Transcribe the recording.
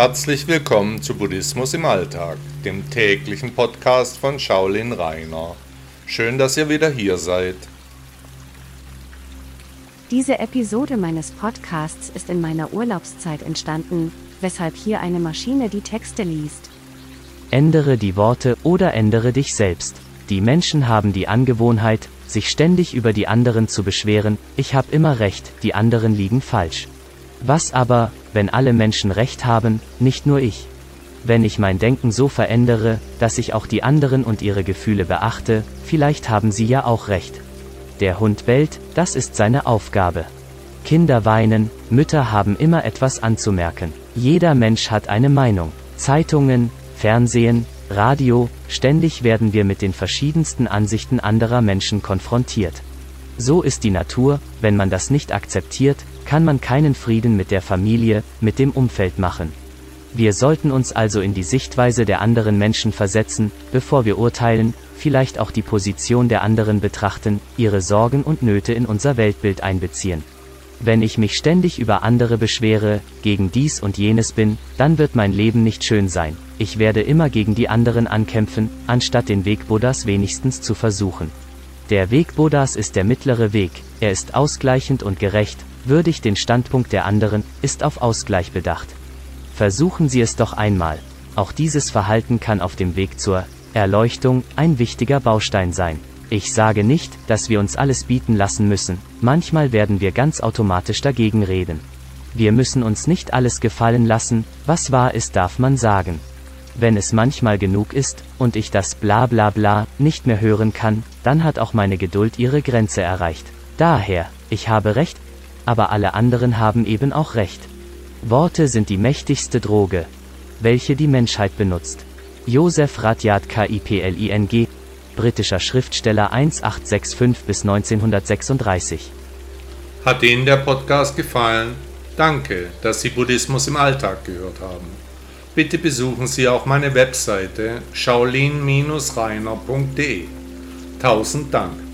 Herzlich willkommen zu Buddhismus im Alltag, dem täglichen Podcast von Shaolin Rainer. Schön, dass ihr wieder hier seid. Diese Episode meines Podcasts ist in meiner Urlaubszeit entstanden, weshalb hier eine Maschine die Texte liest. Ändere die Worte oder ändere dich selbst. Die Menschen haben die Angewohnheit, sich ständig über die anderen zu beschweren, ich habe immer recht, die anderen liegen falsch. Was aber, wenn alle Menschen recht haben, nicht nur ich? Wenn ich mein Denken so verändere, dass ich auch die anderen und ihre Gefühle beachte, vielleicht haben sie ja auch recht. Der Hund bellt, das ist seine Aufgabe. Kinder weinen, Mütter haben immer etwas anzumerken. Jeder Mensch hat eine Meinung. Zeitungen, Fernsehen, Radio, ständig werden wir mit den verschiedensten Ansichten anderer Menschen konfrontiert. So ist die Natur, wenn man das nicht akzeptiert, kann man keinen Frieden mit der Familie, mit dem Umfeld machen. Wir sollten uns also in die Sichtweise der anderen Menschen versetzen, bevor wir urteilen, vielleicht auch die Position der anderen betrachten, ihre Sorgen und Nöte in unser Weltbild einbeziehen. Wenn ich mich ständig über andere beschwere, gegen dies und jenes bin, dann wird mein Leben nicht schön sein. Ich werde immer gegen die anderen ankämpfen, anstatt den Weg Buddhas wenigstens zu versuchen. Der Weg Buddhas ist der mittlere Weg, er ist ausgleichend und gerecht, würdigt den Standpunkt der anderen, ist auf Ausgleich bedacht. Versuchen Sie es doch einmal. Auch dieses Verhalten kann auf dem Weg zur Erleuchtung ein wichtiger Baustein sein. Ich sage nicht, dass wir uns alles bieten lassen müssen, manchmal werden wir ganz automatisch dagegen reden. Wir müssen uns nicht alles gefallen lassen, was wahr ist darf man sagen. Wenn es manchmal genug ist, und ich das bla bla bla nicht mehr hören kann, dann hat auch meine Geduld ihre Grenze erreicht. Daher, ich habe recht, aber alle anderen haben eben auch recht. Worte sind die mächtigste Droge, welche die Menschheit benutzt. Joseph Radyat KIPLING, britischer Schriftsteller 1865 bis 1936. Hat Ihnen der Podcast gefallen? Danke, dass Sie Buddhismus im Alltag gehört haben. Bitte besuchen Sie auch meine Webseite shaolin-reiner.de. Tausend Dank.